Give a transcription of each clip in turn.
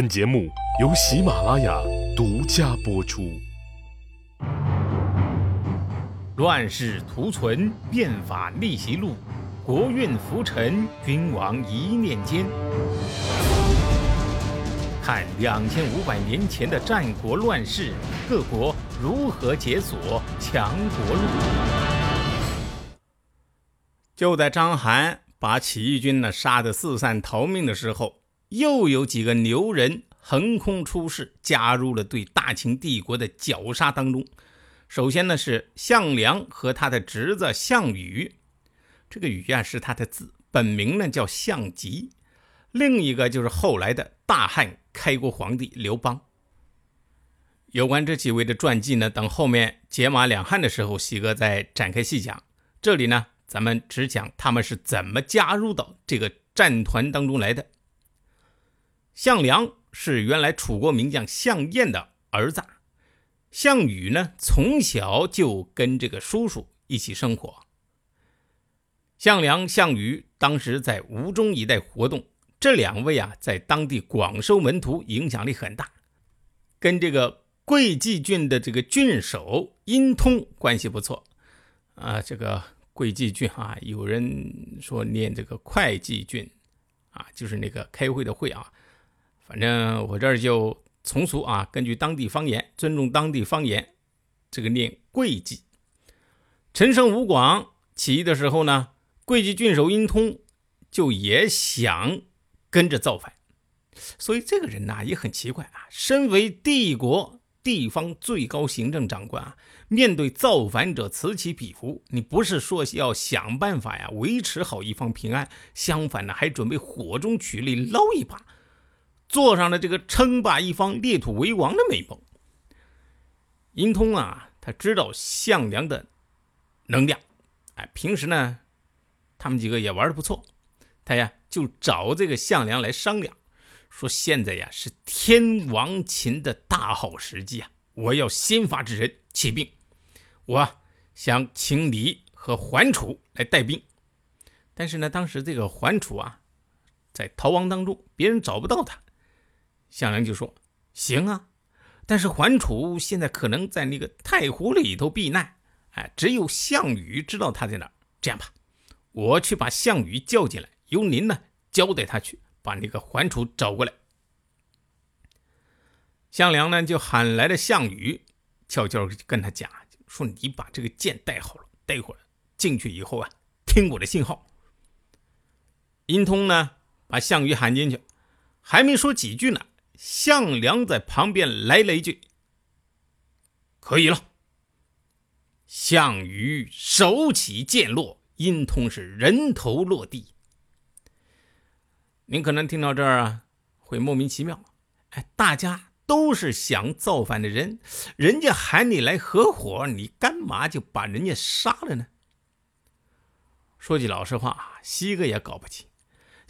本节目由喜马拉雅独家播出。乱世图存，变法逆袭录，国运浮沉，君王一念间。看两千五百年前的战国乱世，各国如何解锁强国路。就在章邯把起义军呢杀得四散逃命的时候，又有几个牛人横空出世，加入了对大秦帝国的绞杀当中。首先呢是项梁和他的侄子项羽，这个羽啊是他的字，本名呢叫项籍。另一个就是后来的大汉开国皇帝刘邦。有关这几位的传记呢，等后面解码两汉的时候，西哥再展开细讲。这里呢，咱们只讲他们是怎么加入到这个战团当中来的。项梁是原来楚国名将项燕的儿子。项羽呢，从小就跟这个叔叔一起生活。项梁、项羽当时在吴中一带活动，这两位啊，在当地广收门徒，影响力很大。跟这个会稽郡的这个郡守殷通关系不错啊。这个会稽郡啊，有人说念这个会稽郡啊，就是那个开会的会啊。反正我这儿就。从俗啊，根据当地方言，尊重当地方言，这个念桂记。陈胜吴广起义的时候呢，贵济郡守殷通就也想跟着造反，所以这个人呐也很奇怪啊。身为帝国地方最高行政长官啊，面对造反者此起彼伏，你不是说要想办法呀维持好一方平安，相反呢还准备火中取栗捞一把。做上了这个称霸一方、列土为王的美梦。殷通啊，他知道项梁的能量，哎，平时呢，他们几个也玩的不错。他呀，就找这个项梁来商量，说现在呀是天王秦的大好时机啊，我要先发制人，起兵。我想请你和桓楚来带兵，但是呢，当时这个桓楚啊，在逃亡当中，别人找不到他。项梁就说：“行啊，但是桓楚现在可能在那个太湖里头避难，哎，只有项羽知道他在哪儿。这样吧，我去把项羽叫进来，由您呢交代他去把那个桓楚找过来。”项梁呢就喊来了项羽，悄悄跟他讲说：“你把这个剑带好了，待会儿进去以后啊，听我的信号。”殷通呢把项羽喊进去，还没说几句呢。项梁在旁边来了一句：“可以了。”项羽手起剑落，殷通是人头落地。您可能听到这儿啊，会莫名其妙。哎，大家都是想造反的人，人家喊你来合伙，你干嘛就把人家杀了呢？说句老实话，西哥也搞不清。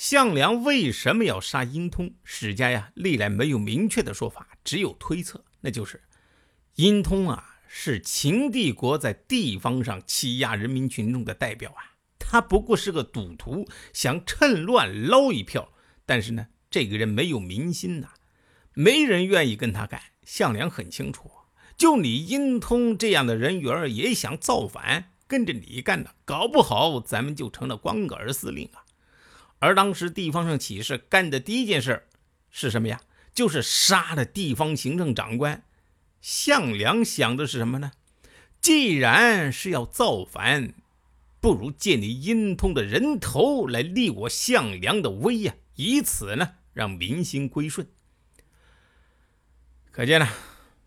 项梁为什么要杀殷通？史家呀历来没有明确的说法，只有推测，那就是殷通啊是秦帝国在地方上欺压人民群众的代表啊，他不过是个赌徒，想趁乱捞一票。但是呢，这个人没有民心呐，没人愿意跟他干。项梁很清楚，就你殷通这样的人缘也想造反，跟着你干的，搞不好咱们就成了光杆司令啊。而当时地方上起事干的第一件事是什么呀？就是杀了地方行政长官。项梁想的是什么呢？既然是要造反，不如借你殷通的人头来立我项梁的威呀，以此呢让民心归顺。可见呢，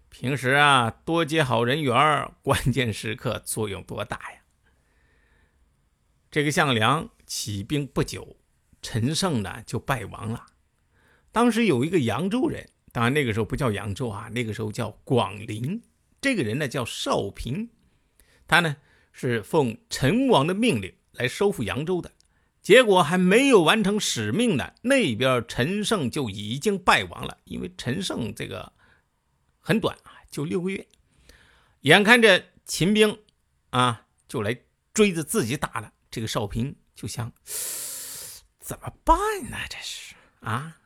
平时啊多结好人缘，关键时刻作用多大呀！这个项梁起兵不久。陈胜呢就败亡了。当时有一个扬州人，当然那个时候不叫扬州啊，那个时候叫广陵。这个人呢叫邵平，他呢是奉陈王的命令来收复扬州的。结果还没有完成使命呢，那边陈胜就已经败亡了。因为陈胜这个很短啊，就六个月。眼看着秦兵啊就来追着自己打了，这个邵平就想。怎么办呢？这是啊，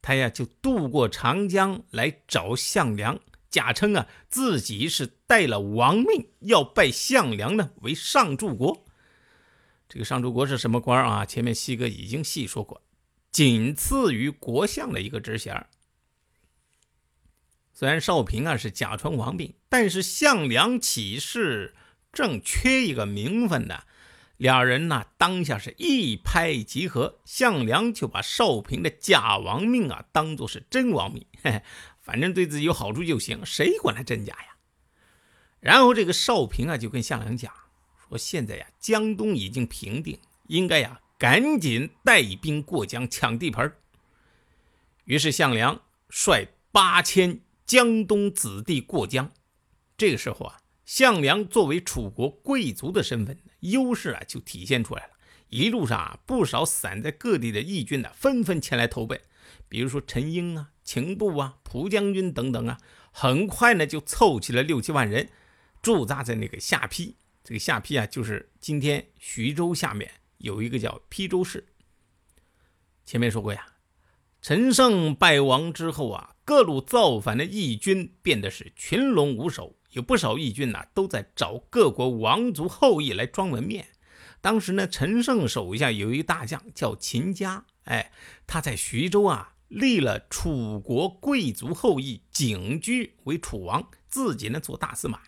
他呀就渡过长江来找项梁，假称啊自己是带了王命，要拜项梁呢为上柱国。这个上柱国是什么官啊？前面西哥已经细说过，仅次于国相的一个职衔。虽然少平啊是假传王命，但是项梁起事正缺一个名分呢。俩人呢当下是一拍即合，项梁就把少平的假王命啊当做是真王命，嘿 嘿，反正对自己有好处就行，谁管他真假呀？然后这个少平啊就跟项梁讲说：“现在呀江东已经平定，应该呀赶紧带兵过江抢地盘。”于是项梁率八千。江东子弟过江，这个时候啊，项梁作为楚国贵族的身份，优势啊就体现出来了。一路上啊，不少散在各地的义军呢，纷纷前来投奔，比如说陈英啊、秦布啊、蒲将军等等啊，很快呢就凑齐了六七万人，驻扎在那个下邳。这个下邳啊，就是今天徐州下面有一个叫邳州市。前面说过呀，陈胜败亡之后啊。各路造反的义军变得是群龙无首，有不少义军呐都在找各国王族后裔来装门面。当时呢，陈胜手下有一大将叫秦嘉，哎，他在徐州啊立了楚国贵族后裔景居为楚王，自己呢做大司马。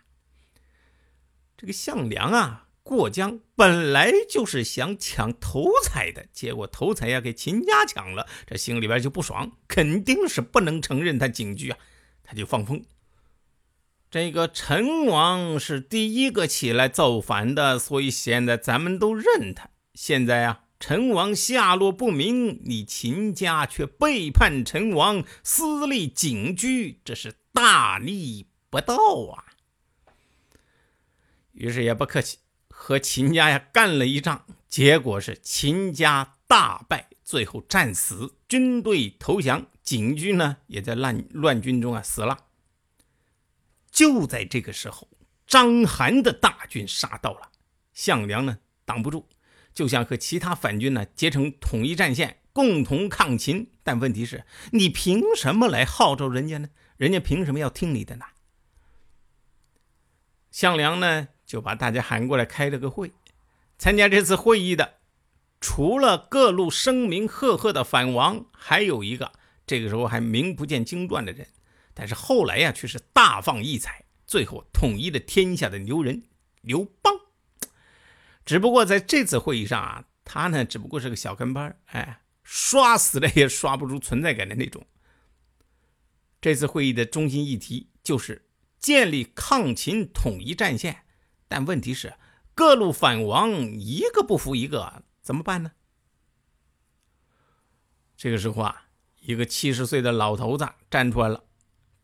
这个项梁啊。过江本来就是想抢头彩的，结果头彩呀给秦家抢了，这心里边就不爽，肯定是不能承认他景居啊，他就放风。这个陈王是第一个起来造反的，所以现在咱们都认他。现在啊，陈王下落不明，你秦家却背叛陈王，私立景驹，这是大逆不道啊！于是也不客气。和秦家呀干了一仗，结果是秦家大败，最后战死，军队投降，景军呢也在乱乱军中啊死了。就在这个时候，章邯的大军杀到了，项梁呢挡不住，就想和其他反军呢结成统一战线，共同抗秦。但问题是，你凭什么来号召人家呢？人家凭什么要听你的呢？项梁呢？就把大家喊过来开了个会，参加这次会议的，除了各路声名赫赫的反王，还有一个这个时候还名不见经传的人，但是后来呀却是大放异彩，最后统一了天下的牛人刘邦。只不过在这次会议上啊，他呢只不过是个小跟班，哎，刷死了也刷不出存在感的那种。这次会议的中心议题就是建立抗秦统一战线。但问题是，各路反王一个不服一个，怎么办呢？这个时候啊，一个七十岁的老头子站出来了。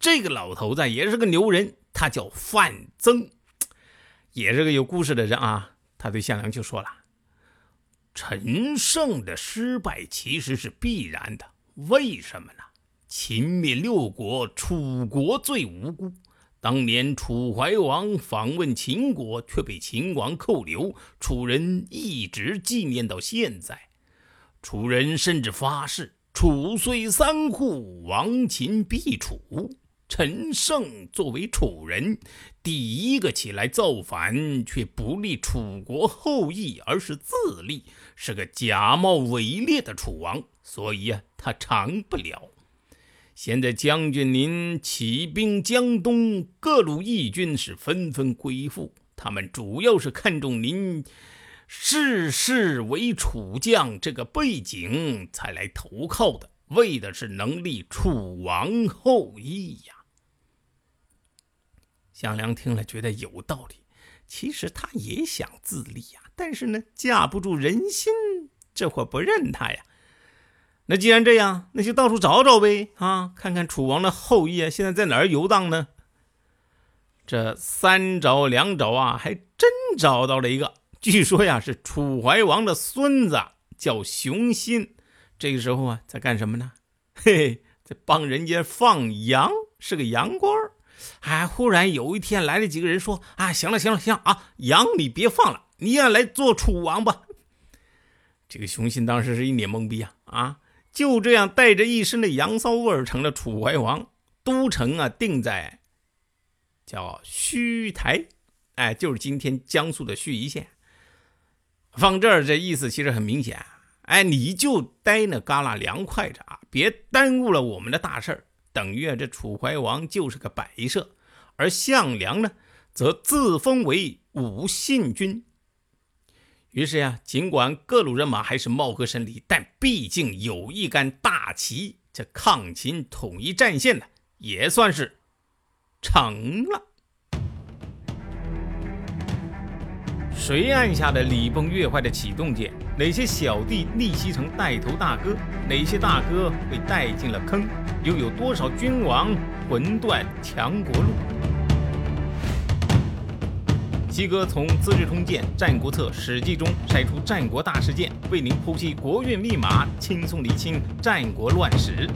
这个老头子也是个牛人，他叫范增，也是个有故事的人啊。他对项梁就说了：“陈胜的失败其实是必然的，为什么呢？秦灭六国，楚国最无辜。”当年楚怀王访问秦国，却被秦王扣留，楚人一直纪念到现在。楚人甚至发誓：“楚虽三户，亡秦必楚。”陈胜作为楚人，第一个起来造反，却不立楚国后裔，而是自立，是个假冒伪劣的楚王，所以啊，他长不了。现在将军您起兵江东，各路义军是纷纷归附。他们主要是看重您世世为楚将这个背景，才来投靠的，为的是能立楚王后裔呀。项梁听了，觉得有道理。其实他也想自立呀，但是呢，架不住人心，这会不认他呀。那既然这样，那就到处找找呗，啊，看看楚王的后裔啊，现在在哪儿游荡呢？这三找两找啊，还真找到了一个。据说呀，是楚怀王的孙子，叫熊心。这个时候啊，在干什么呢？嘿嘿，在帮人家放羊，是个羊倌。哎，忽然有一天来了几个人说：“啊，行了行了行了啊，羊你别放了，你也来做楚王吧。”这个熊心当时是一脸懵逼啊啊！就这样带着一身的羊骚味儿成了楚怀王。都城啊定在叫盱台，哎，就是今天江苏的盱眙县。放这儿这意思其实很明显，哎，你就待那旮旯凉快着啊，别耽误了我们的大事儿。等于啊，这楚怀王就是个摆设，而项梁呢，则自封为武信君。于是呀，尽管各路人马还是貌合神离，但毕竟有一杆大旗，这抗秦统一战线呢，也算是成了。谁按下的礼崩乐坏的启动键？哪些小弟逆袭成带头大哥？哪些大哥被带进了坑？又有多少君王魂断强国路？西哥从《资治通鉴》《战国策》《史记》中筛出战国大事件，为您剖析国运密码，轻松理清战国乱史。